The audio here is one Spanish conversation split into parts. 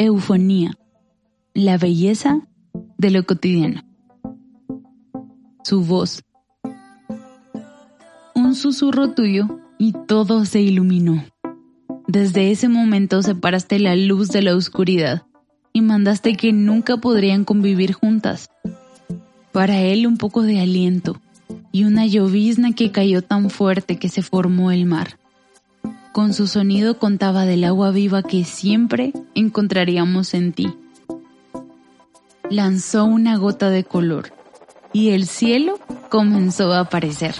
Eufonía. La belleza de lo cotidiano. Su voz. Un susurro tuyo y todo se iluminó. Desde ese momento separaste la luz de la oscuridad y mandaste que nunca podrían convivir juntas. Para él un poco de aliento y una llovizna que cayó tan fuerte que se formó el mar. Con su sonido contaba del agua viva que siempre encontraríamos en ti. Lanzó una gota de color y el cielo comenzó a aparecer.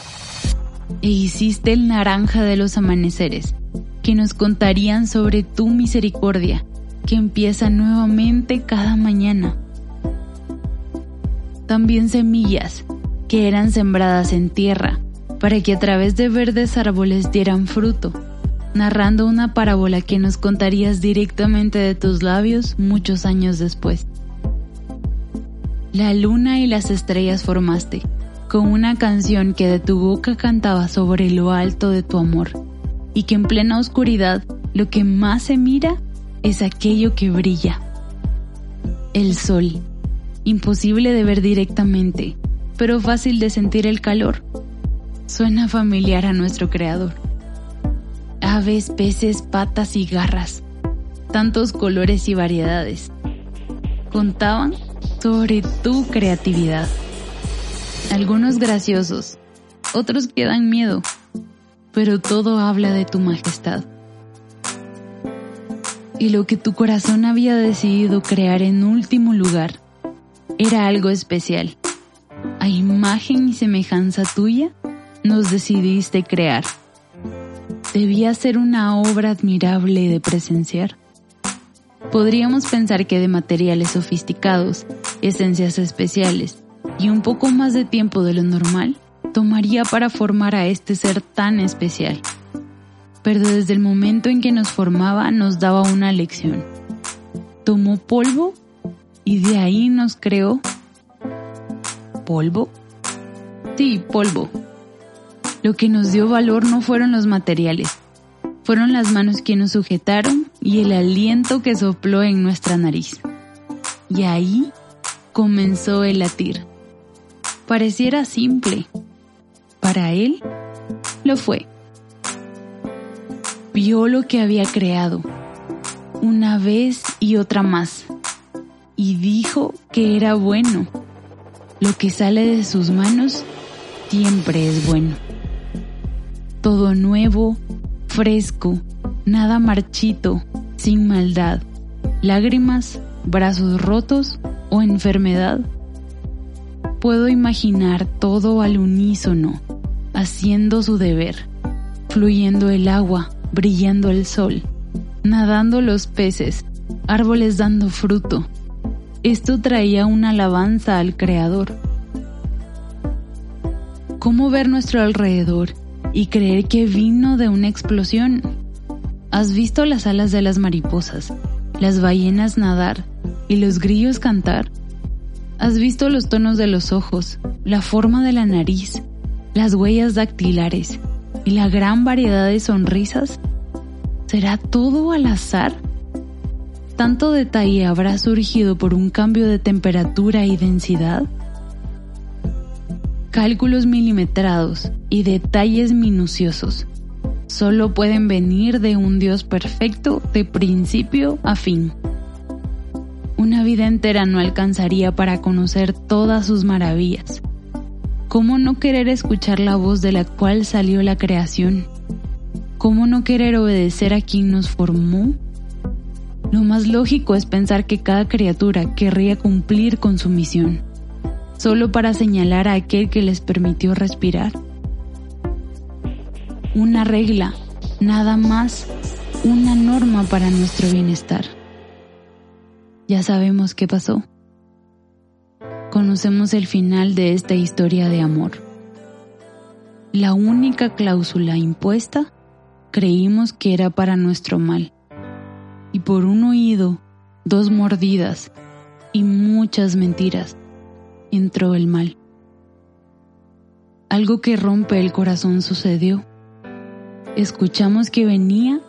E hiciste el naranja de los amaneceres, que nos contarían sobre tu misericordia, que empieza nuevamente cada mañana. También semillas, que eran sembradas en tierra, para que a través de verdes árboles dieran fruto narrando una parábola que nos contarías directamente de tus labios muchos años después. La luna y las estrellas formaste, con una canción que de tu boca cantaba sobre lo alto de tu amor, y que en plena oscuridad lo que más se mira es aquello que brilla. El sol, imposible de ver directamente, pero fácil de sentir el calor. Suena familiar a nuestro creador aves, peces, patas y garras, tantos colores y variedades. Contaban sobre tu creatividad. Algunos graciosos, otros que dan miedo, pero todo habla de tu majestad. Y lo que tu corazón había decidido crear en último lugar era algo especial. A imagen y semejanza tuya nos decidiste crear debía ser una obra admirable de presenciar. Podríamos pensar que de materiales sofisticados, esencias especiales y un poco más de tiempo de lo normal, tomaría para formar a este ser tan especial. Pero desde el momento en que nos formaba nos daba una lección. Tomó polvo y de ahí nos creó. ¿Polvo? Sí, polvo lo que nos dio valor no fueron los materiales, fueron las manos que nos sujetaron y el aliento que sopló en nuestra nariz. Y ahí comenzó el latir. Pareciera simple. Para él, lo fue. Vio lo que había creado, una vez y otra más, y dijo que era bueno. Lo que sale de sus manos siempre es bueno todo nuevo, fresco, nada marchito, sin maldad, lágrimas, brazos rotos o enfermedad. Puedo imaginar todo al unísono, haciendo su deber, fluyendo el agua, brillando el sol, nadando los peces, árboles dando fruto. Esto traía una alabanza al Creador. ¿Cómo ver nuestro alrededor y creer que vino de una explosión. ¿Has visto las alas de las mariposas, las ballenas nadar y los grillos cantar? ¿Has visto los tonos de los ojos, la forma de la nariz, las huellas dactilares y la gran variedad de sonrisas? ¿Será todo al azar? ¿Tanto detalle habrá surgido por un cambio de temperatura y densidad? Cálculos milimetrados y detalles minuciosos solo pueden venir de un Dios perfecto de principio a fin. Una vida entera no alcanzaría para conocer todas sus maravillas. ¿Cómo no querer escuchar la voz de la cual salió la creación? ¿Cómo no querer obedecer a quien nos formó? Lo más lógico es pensar que cada criatura querría cumplir con su misión solo para señalar a aquel que les permitió respirar. Una regla, nada más, una norma para nuestro bienestar. Ya sabemos qué pasó. Conocemos el final de esta historia de amor. La única cláusula impuesta creímos que era para nuestro mal. Y por un oído, dos mordidas y muchas mentiras entró el mal. Algo que rompe el corazón sucedió. Escuchamos que venía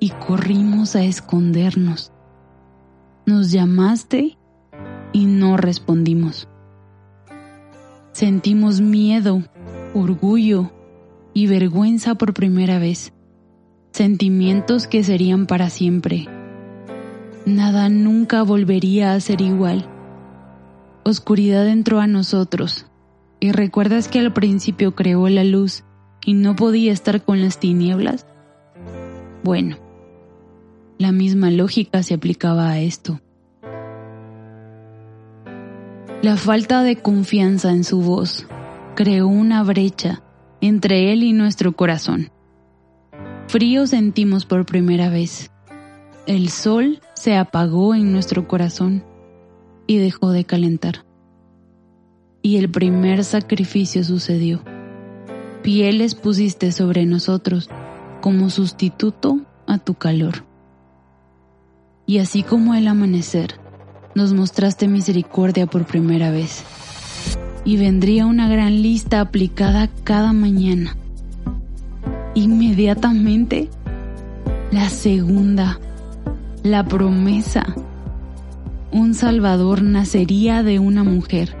y corrimos a escondernos. Nos llamaste y no respondimos. Sentimos miedo, orgullo y vergüenza por primera vez, sentimientos que serían para siempre. Nada nunca volvería a ser igual. Oscuridad entró a nosotros, y recuerdas que al principio creó la luz y no podía estar con las tinieblas. Bueno, la misma lógica se aplicaba a esto. La falta de confianza en su voz creó una brecha entre él y nuestro corazón. Frío sentimos por primera vez. El sol se apagó en nuestro corazón y dejó de calentar. Y el primer sacrificio sucedió. Pieles pusiste sobre nosotros como sustituto a tu calor. Y así como el amanecer, nos mostraste misericordia por primera vez. Y vendría una gran lista aplicada cada mañana. Inmediatamente, la segunda, la promesa. Un Salvador nacería de una mujer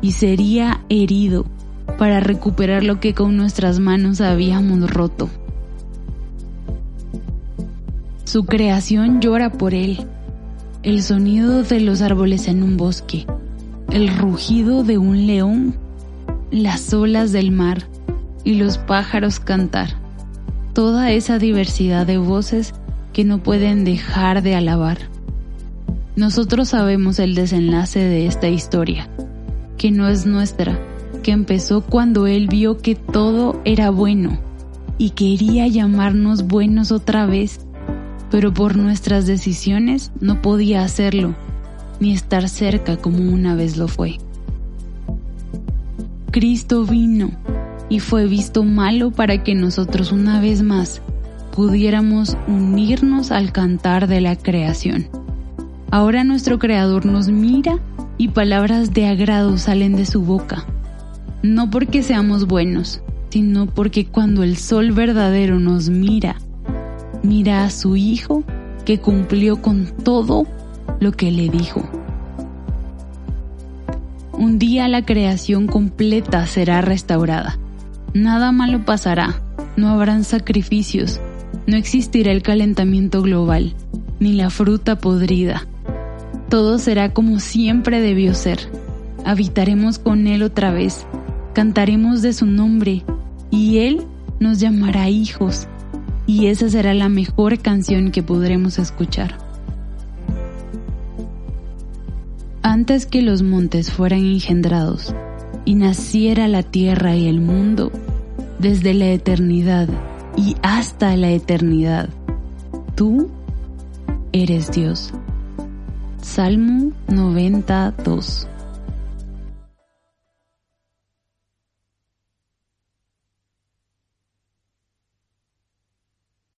y sería herido para recuperar lo que con nuestras manos habíamos roto. Su creación llora por él el sonido de los árboles en un bosque, el rugido de un león, las olas del mar y los pájaros cantar. Toda esa diversidad de voces que no pueden dejar de alabar. Nosotros sabemos el desenlace de esta historia, que no es nuestra, que empezó cuando Él vio que todo era bueno y quería llamarnos buenos otra vez pero por nuestras decisiones no podía hacerlo, ni estar cerca como una vez lo fue. Cristo vino y fue visto malo para que nosotros una vez más pudiéramos unirnos al cantar de la creación. Ahora nuestro Creador nos mira y palabras de agrado salen de su boca, no porque seamos buenos, sino porque cuando el sol verdadero nos mira, mira a su hijo que cumplió con todo lo que le dijo. Un día la creación completa será restaurada. Nada malo pasará, no habrán sacrificios, no existirá el calentamiento global, ni la fruta podrida. Todo será como siempre debió ser. Habitaremos con Él otra vez, cantaremos de su nombre, y Él nos llamará hijos y esa será la mejor canción que podremos escuchar. Antes que los montes fueran engendrados y naciera la tierra y el mundo, desde la eternidad y hasta la eternidad, tú eres Dios. Salmo 92